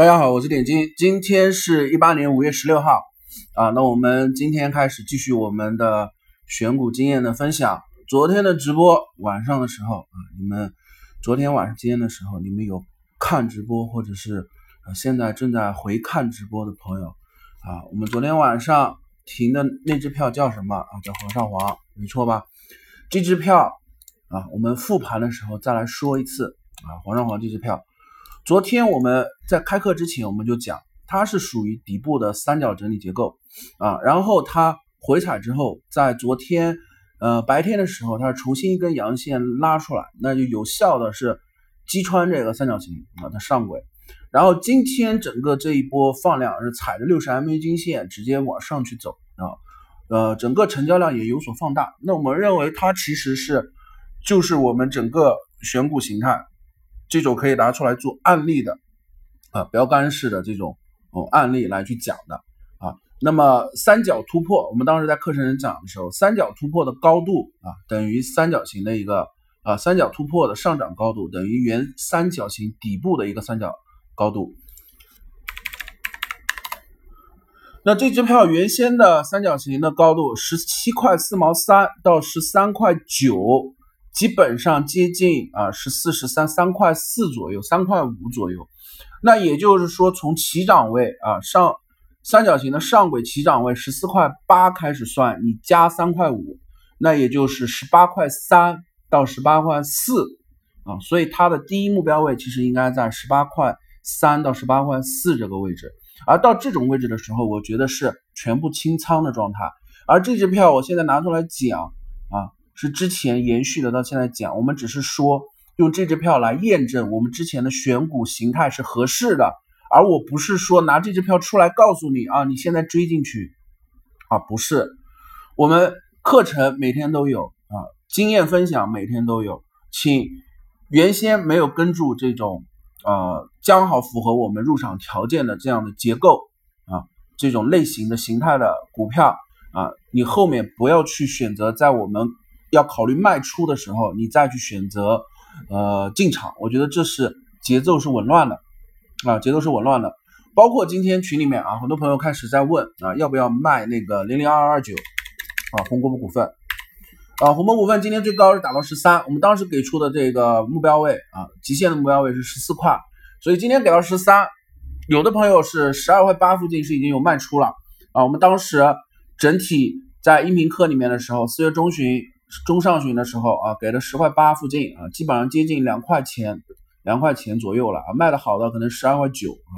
大家好，我是点金，今天是一八年五月十六号啊。那我们今天开始继续我们的选股经验的分享。昨天的直播晚上的时候啊，你们昨天晚上今天的时候，你们有看直播或者是现在正在回看直播的朋友啊，我们昨天晚上停的那支票叫什么啊？叫煌上煌，没错吧？这支票啊，我们复盘的时候再来说一次啊，煌上煌这支票。昨天我们在开课之前，我们就讲它是属于底部的三角整理结构啊，然后它回踩之后，在昨天呃白天的时候，它重新一根阳线拉出来，那就有效的是击穿这个三角形啊的上轨，然后今天整个这一波放量是踩着六十 MA 均线直接往上去走啊，呃整个成交量也有所放大，那我们认为它其实是就是我们整个选股形态。这种可以拿出来做案例的啊，标杆式的这种哦案例来去讲的啊。那么三角突破，我们当时在课程上讲的时候，三角突破的高度啊，等于三角形的一个啊三角突破的上涨高度等于原三角形底部的一个三角高度。那这支票原先的三角形的高度十七块四毛三到十三块九。基本上接近啊十四十三三块四左右，三块五左右。那也就是说，从起涨位啊上三角形的上轨起涨位十四块八开始算，你加三块五，那也就是十八块三到十八块四啊。所以它的第一目标位其实应该在十八块三到十八块四这个位置。而到这种位置的时候，我觉得是全部清仓的状态。而这支票我现在拿出来讲啊。是之前延续的，到现在讲，我们只是说用这支票来验证我们之前的选股形态是合适的，而我不是说拿这支票出来告诉你啊，你现在追进去啊，不是，我们课程每天都有啊，经验分享每天都有，请原先没有跟住这种呃刚好符合我们入场条件的这样的结构啊，这种类型的形态的股票啊，你后面不要去选择在我们。要考虑卖出的时候，你再去选择，呃，进场，我觉得这是节奏是紊乱的，啊，节奏是紊乱的。包括今天群里面啊，很多朋友开始在问啊，要不要卖那个零零二二二九啊，红果股份啊，红博股份今天最高是打到十三，我们当时给出的这个目标位啊，极限的目标位是十四块，所以今天给到十三，有的朋友是十二块八附近是已经有卖出了啊，我们当时整体在音频课里面的时候，四月中旬。中上旬的时候啊，给了十块八附近啊，基本上接近两块钱，两块钱左右了啊。卖的好的可能十二块九啊。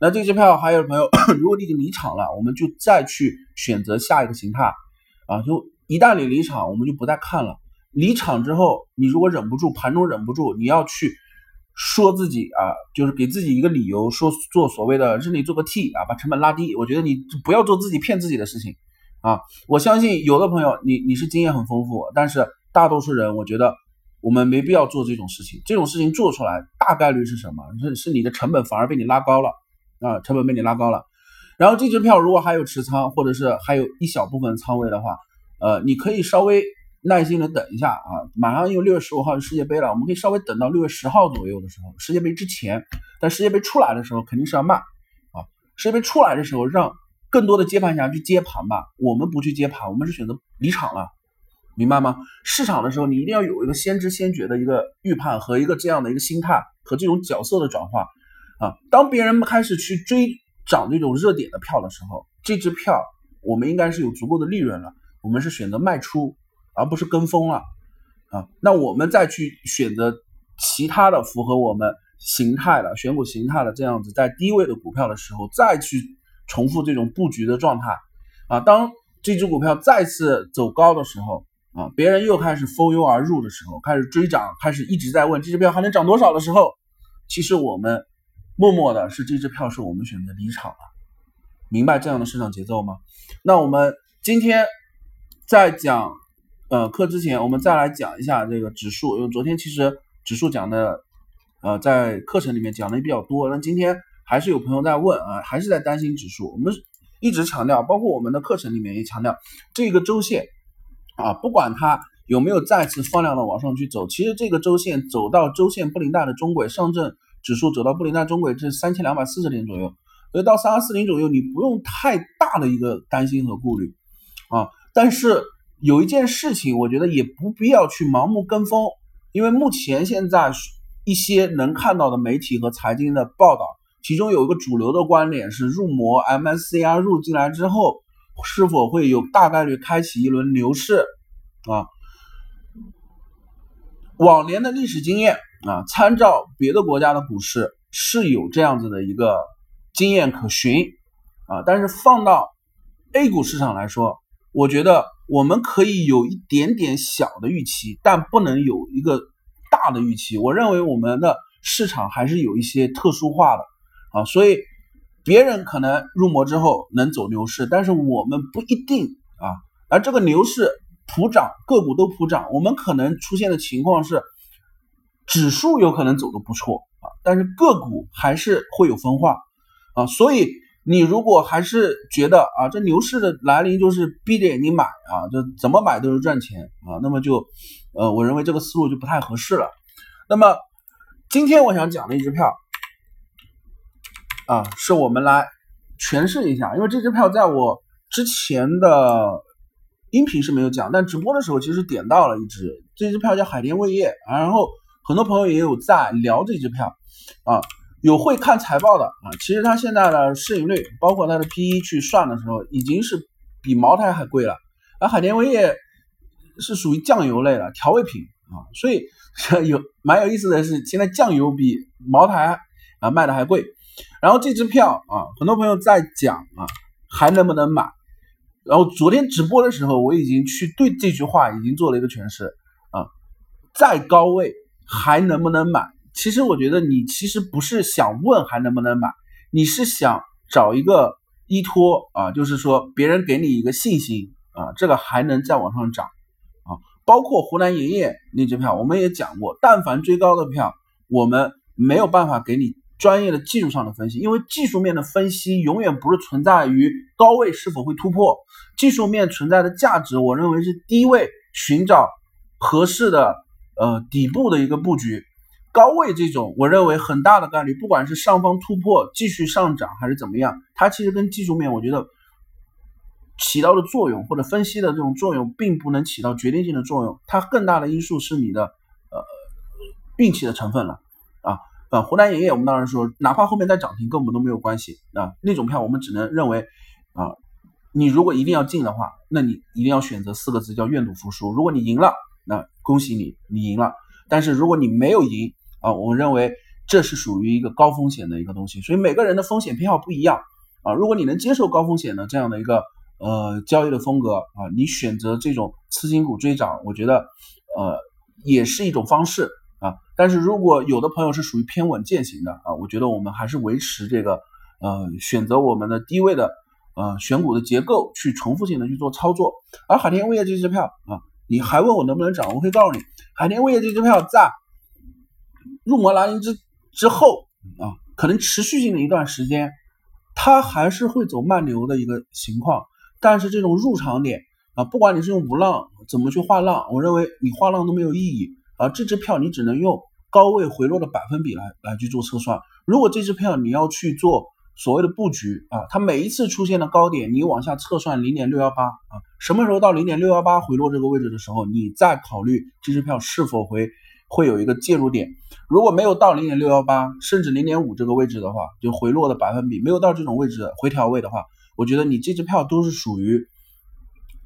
那这支票还有朋友，如果你已经离场了，我们就再去选择下一个形态啊。就一旦你离场，我们就不再看了。离场之后，你如果忍不住，盘中忍不住，你要去说自己啊，就是给自己一个理由，说做所谓的日内做个 T 啊，把成本拉低。我觉得你不要做自己骗自己的事情。啊，我相信有的朋友，你你是经验很丰富，但是大多数人，我觉得我们没必要做这种事情。这种事情做出来，大概率是什么？是是你的成本反而被你拉高了啊，成本被你拉高了。然后这支票如果还有持仓，或者是还有一小部分仓位的话，呃，你可以稍微耐心的等一下啊。马上因为六月十五号是世界杯了，我们可以稍微等到六月十号左右的时候，世界杯之前，但世界杯出来的时候肯定是要卖啊。世界杯出来的时候让。更多的接盘侠去接盘吧，我们不去接盘，我们是选择离场了，明白吗？市场的时候，你一定要有一个先知先觉的一个预判和一个这样的一个心态和这种角色的转化啊。当别人开始去追涨这种热点的票的时候，这支票我们应该是有足够的利润了，我们是选择卖出，而不是跟风了啊。那我们再去选择其他的符合我们形态的选股形态的这样子在低位的股票的时候，再去。重复这种布局的状态啊，当这只股票再次走高的时候啊，别人又开始蜂拥而入的时候，开始追涨，开始一直在问这只票还能涨多少的时候，其实我们默默的是这只票是我们选择离场了，明白这样的市场节奏吗？那我们今天在讲呃课之前，我们再来讲一下这个指数，因为昨天其实指数讲的呃在课程里面讲的也比较多，那今天。还是有朋友在问啊，还是在担心指数。我们一直强调，包括我们的课程里面也强调，这个周线啊，不管它有没有再次放量的往上去走，其实这个周线走到周线布林带的中轨，上证指数走到布林带中轨是三千两百四十点左右，所以到三二四零左右，你不用太大的一个担心和顾虑啊。但是有一件事情，我觉得也不必要去盲目跟风，因为目前现在一些能看到的媒体和财经的报道，其中有一个主流的观点是入魔 MSCI 入进来之后，是否会有大概率开启一轮牛市啊？往年的历史经验啊，参照别的国家的股市是有这样子的一个经验可循啊，但是放到 A 股市场来说，我觉得我们可以有一点点小的预期，但不能有一个大的预期。我认为我们的市场还是有一些特殊化的啊，所以别人可能入魔之后能走牛市，但是我们不一定啊，而这个牛市。普涨，个股都普涨，我们可能出现的情况是，指数有可能走的不错啊，但是个股还是会有分化啊，所以你如果还是觉得啊，这牛市的来临就是闭着眼睛买啊，就怎么买都是赚钱啊，那么就，呃，我认为这个思路就不太合适了。那么今天我想讲的一支票啊，是我们来诠释一下，因为这支票在我之前的。音频是没有讲，但直播的时候其实点到了一只，这支票叫海天味业。然后很多朋友也有在聊这支票啊，有会看财报的啊。其实它现在的市盈率，包括它的 P/E 去算的时候，已经是比茅台还贵了。而海天味业是属于酱油类的调味品啊，所以 有蛮有意思的是，现在酱油比茅台啊卖的还贵。然后这支票啊，很多朋友在讲啊，还能不能买？然后昨天直播的时候，我已经去对这句话已经做了一个诠释啊，再高位还能不能买？其实我觉得你其实不是想问还能不能买，你是想找一个依托啊，就是说别人给你一个信心啊，这个还能再往上涨啊。包括湖南盐业那支票，我们也讲过，但凡追高的票，我们没有办法给你。专业的技术上的分析，因为技术面的分析永远不是存在于高位是否会突破，技术面存在的价值，我认为是低位寻找合适的呃底部的一个布局，高位这种，我认为很大的概率，不管是上方突破继续上涨还是怎么样，它其实跟技术面我觉得起到的作用或者分析的这种作用，并不能起到决定性的作用，它更大的因素是你的呃运气的成分了。啊。湖南盐业，我们当然说，哪怕后面再涨停，跟我们都没有关系啊。那种票，我们只能认为，啊，你如果一定要进的话，那你一定要选择四个字，叫愿赌服输。如果你赢了，那恭喜你，你赢了。但是如果你没有赢啊，我认为这是属于一个高风险的一个东西。所以每个人的风险偏好不一样啊。如果你能接受高风险的这样的一个呃交易的风格啊，你选择这种次新股追涨，我觉得呃也是一种方式。啊，但是如果有的朋友是属于偏稳健型的啊，我觉得我们还是维持这个，呃，选择我们的低位的，呃，选股的结构去重复性的去做操作。而海天味业这支票啊，你还问我能不能涨，我可以告诉你，海天味业这支票在入魔来临之之后啊，可能持续性的一段时间，它还是会走慢牛的一个情况。但是这种入场点啊，不管你是用五浪怎么去画浪，我认为你画浪都没有意义。而这支票你只能用高位回落的百分比来来去做测算。如果这支票你要去做所谓的布局啊，它每一次出现的高点，你往下测算零点六幺八啊，什么时候到零点六幺八回落这个位置的时候，你再考虑这支票是否会会有一个介入点。如果没有到零点六幺八，甚至零点五这个位置的话，就回落的百分比没有到这种位置回调位的话，我觉得你这支票都是属于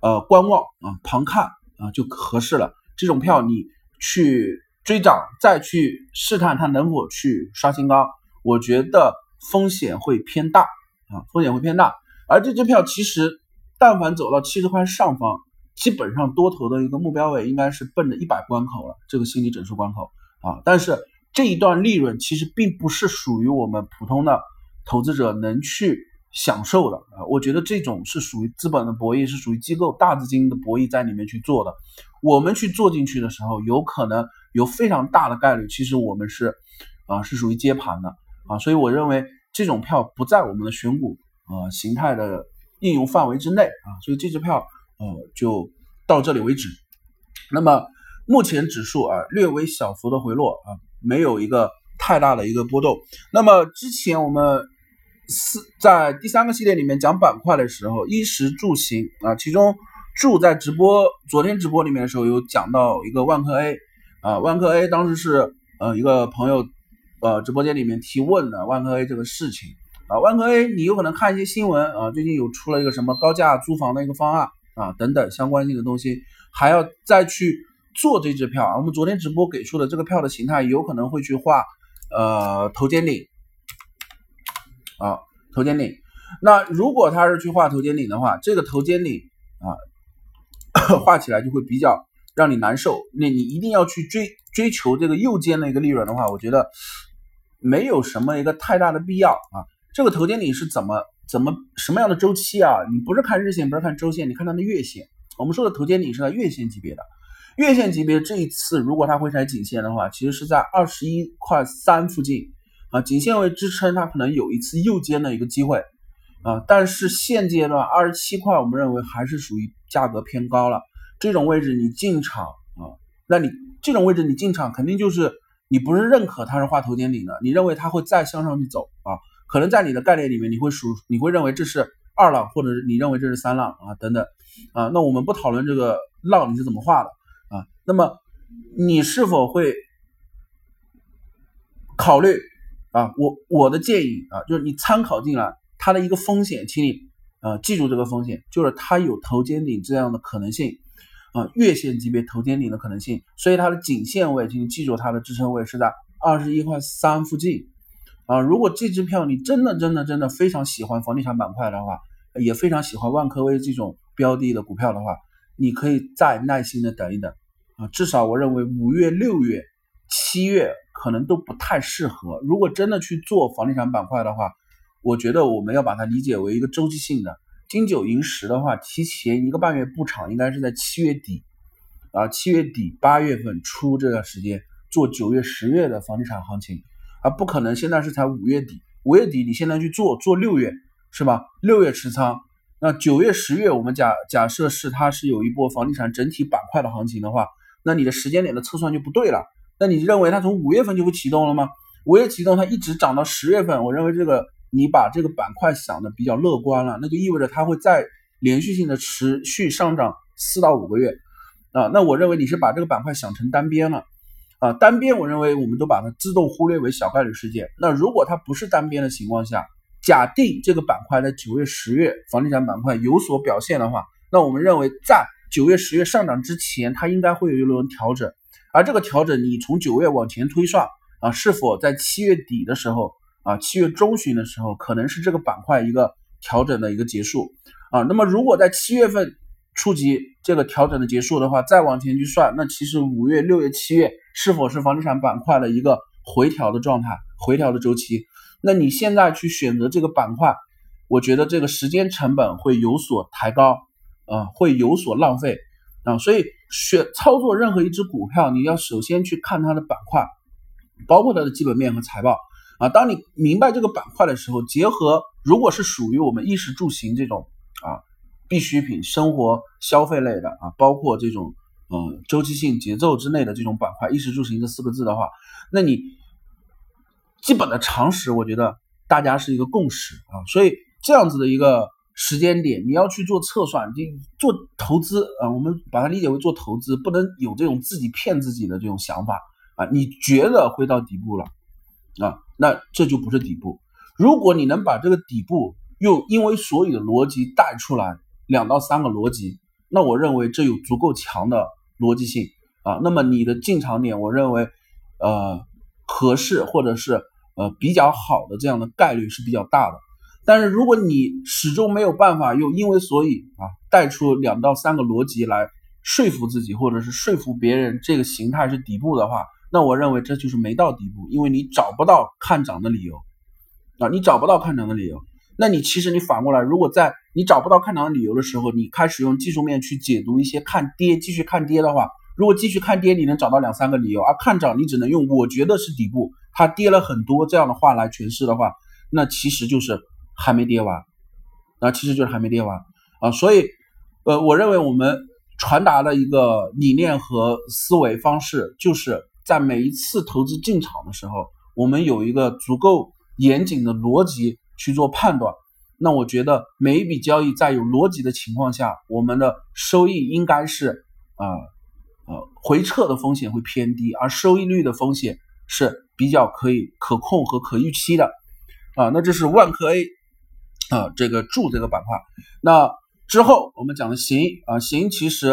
呃观望啊旁看啊就合适了。这种票你。去追涨，再去试探它能否去刷新高，我觉得风险会偏大啊，风险会偏大。而这支票其实，但凡走到七十块上方，基本上多头的一个目标位应该是奔着一百关口了，这个心理整数关口啊。但是这一段利润其实并不是属于我们普通的投资者能去享受的啊。我觉得这种是属于资本的博弈，是属于机构大资金的博弈在里面去做的。我们去做进去的时候，有可能有非常大的概率，其实我们是啊是属于接盘的啊，所以我认为这种票不在我们的选股啊形态的应用范围之内啊，所以这支票呃就到这里为止。那么目前指数啊略微小幅的回落啊，没有一个太大的一个波动。那么之前我们四在第三个系列里面讲板块的时候，衣食住行啊，其中住在直播昨天直播里面的时候有讲到一个万科 A 啊，万科 A 当时是呃一个朋友呃直播间里面提问的万科 A 这个事情啊，万科 A 你有可能看一些新闻啊，最近有出了一个什么高价租房的一个方案啊等等相关性的东西，还要再去。做这支票啊，我们昨天直播给出的这个票的形态，有可能会去画呃头肩顶啊头肩顶。那如果他是去画头肩顶的话，这个头肩顶啊 画起来就会比较让你难受。那你一定要去追追求这个右肩的一个利润的话，我觉得没有什么一个太大的必要啊。这个头肩顶是怎么怎么什么样的周期啊？你不是看日线，不是看周线，你看它的月线。我们说的头肩顶是在月线级别的。月线级别这一次，如果它会踩颈线的话，其实是在二十一块三附近啊，颈线为支撑，它可能有一次右肩的一个机会啊。但是现阶段二十七块，我们认为还是属于价格偏高了。这种位置你进场啊，那你这种位置你进场，肯定就是你不是认可它是画头肩顶的，你认为它会再向上去走啊？可能在你的概念里面，你会属你会认为这是二浪，或者是你认为这是三浪啊等等啊。那我们不讨论这个浪你是怎么画的。啊，那么你是否会考虑啊？我我的建议啊，就是你参考进来它的一个风险，请你啊记住这个风险，就是它有头肩顶这样的可能性啊，月线级别头肩顶的可能性，所以它的颈线位，请你记住它的支撑位是在二十一块三附近啊。如果这支票你真的真的真的非常喜欢房地产板块的话，也非常喜欢万科威这种标的的股票的话，你可以再耐心的等一等。啊，至少我认为五月、六月、七月可能都不太适合。如果真的去做房地产板块的话，我觉得我们要把它理解为一个周期性的。金九银十的话，提前一个半月布场，应该是在七月底啊，七月底八月份出这段时间做九月、十月的房地产行情，而不可能现在是才五月底，五月底你现在去做做六月是吧？六月持仓，那九月、十月我们假假设是它是有一波房地产整体板块的行情的话。那你的时间点的测算就不对了。那你认为它从五月份就会启动了吗？五月启动，它一直涨到十月份。我认为这个你把这个板块想的比较乐观了，那就意味着它会再连续性的持续上涨四到五个月啊。那我认为你是把这个板块想成单边了啊。单边，我认为我们都把它自动忽略为小概率事件。那如果它不是单边的情况下，假定这个板块在九月、十月房地产板块有所表现的话，那我们认为在九月、十月上涨之前，它应该会有一轮调整，而这个调整，你从九月往前推算啊，是否在七月底的时候啊，七月中旬的时候，可能是这个板块一个调整的一个结束啊。那么，如果在七月份触及这个调整的结束的话，再往前去算，那其实五月、六月、七月是否是房地产板块的一个回调的状态、回调的周期？那你现在去选择这个板块，我觉得这个时间成本会有所抬高。啊，会有所浪费啊，所以选操作任何一只股票，你要首先去看它的板块，包括它的基本面和财报啊。当你明白这个板块的时候，结合如果是属于我们衣食住行这种啊必需品、生活消费类的啊，包括这种嗯周期性节奏之内的这种板块，衣食住行这四个字的话，那你基本的常识，我觉得大家是一个共识啊。所以这样子的一个。时间点你要去做测算，就做投资啊，我们把它理解为做投资，不能有这种自己骗自己的这种想法啊。你觉得会到底部了啊，那这就不是底部。如果你能把这个底部又因为所有的逻辑带出来两到三个逻辑，那我认为这有足够强的逻辑性啊。那么你的进场点，我认为呃合适或者是呃比较好的这样的概率是比较大的。但是如果你始终没有办法用因为所以啊带出两到三个逻辑来说服自己或者是说服别人这个形态是底部的话，那我认为这就是没到底部，因为你找不到看涨的理由啊，你找不到看涨的理由。那你其实你反过来，如果在你找不到看涨的理由的时候，你开始用技术面去解读一些看跌继续看跌的话，如果继续看跌你能找到两三个理由，而看涨你只能用我觉得是底部，它跌了很多这样的话来诠释的话，那其实就是。还没跌完，那其实就是还没跌完啊，所以，呃，我认为我们传达的一个理念和思维方式，就是在每一次投资进场的时候，我们有一个足够严谨的逻辑去做判断，那我觉得每一笔交易在有逻辑的情况下，我们的收益应该是啊呃回撤的风险会偏低，而收益率的风险是比较可以可控和可预期的啊。那这是万科 A 啊这个柱这个板块，那之后我们讲的行啊行其实。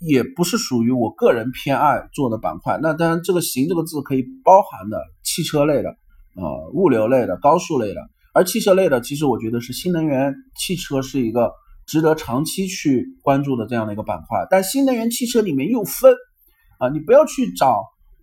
也不是属于我个人偏爱做的板块。那当然，这个“行”这个字可以包含的汽车类的、呃物流类的、高速类的。而汽车类的，其实我觉得是新能源汽车是一个值得长期去关注的这样的一个板块。但新能源汽车里面又分啊，你不要去找，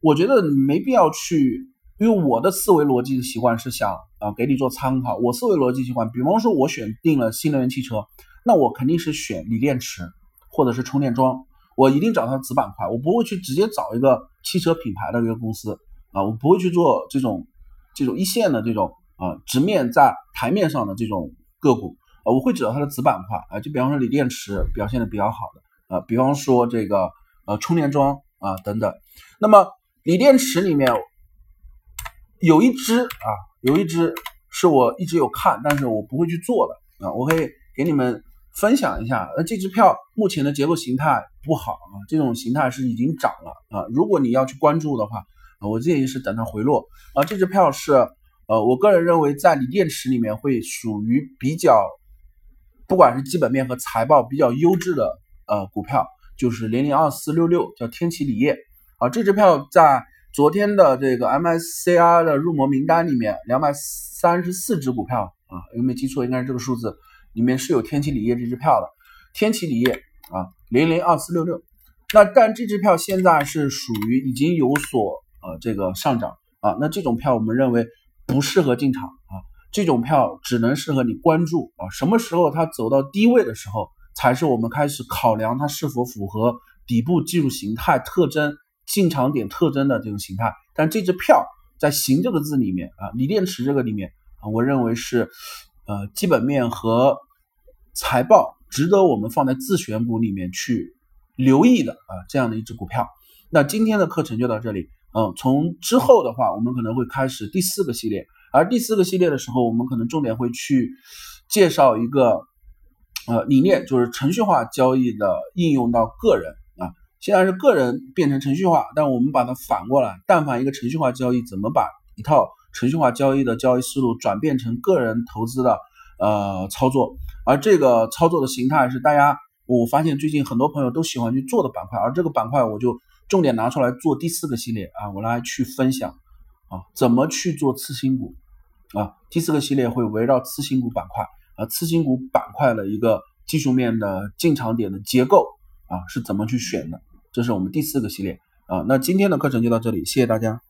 我觉得没必要去，因为我的思维逻辑的习惯是想啊给你做参考。我思维逻辑习惯，比方说我选定了新能源汽车，那我肯定是选锂电池或者是充电桩。我一定找它子板块，我不会去直接找一个汽车品牌的一个公司啊，我不会去做这种这种一线的这种啊直面在台面上的这种个股啊，我会找它的子板块啊，就比方说锂电池表现的比较好的啊，比方说这个呃充电桩啊等等。那么锂电池里面有一只啊，有一只是我一直有看，但是我不会去做的啊，我可以给你们。分享一下，那这支票目前的结构形态不好啊，这种形态是已经涨了啊。如果你要去关注的话，啊，我建议是等它回落啊。这支票是，呃，我个人认为在锂电池里面会属于比较，不管是基本面和财报比较优质的呃股票，就是零零二四六六叫天齐锂业啊。这支票在昨天的这个 MSCI 的入魔名单里面，两百三十四只股票啊，有没有记错？应该是这个数字。里面是有天齐锂业这支票的，天齐锂业啊，零零二四六六。那但这支票现在是属于已经有所呃这个上涨啊，那这种票我们认为不适合进场啊，这种票只能适合你关注啊，什么时候它走到低位的时候，才是我们开始考量它是否符合底部技术形态特征、进场点特征的这种形态。但这支票在“行”这个字里面啊，锂电池这个里面啊，我认为是。呃，基本面和财报值得我们放在自选股里面去留意的啊，这样的一只股票。那今天的课程就到这里，嗯，从之后的话，我们可能会开始第四个系列，而第四个系列的时候，我们可能重点会去介绍一个呃理念，就是程序化交易的应用到个人。现在是个人变成程序化，但我们把它反过来，但凡一个程序化交易，怎么把一套程序化交易的交易思路转变成个人投资的呃操作，而这个操作的形态是大家我发现最近很多朋友都喜欢去做的板块，而这个板块我就重点拿出来做第四个系列啊，我来去分享啊怎么去做次新股啊，第四个系列会围绕次新股板块啊，次新股板块的一个技术面的进场点的结构啊是怎么去选的，这是我们第四个系列啊，那今天的课程就到这里，谢谢大家。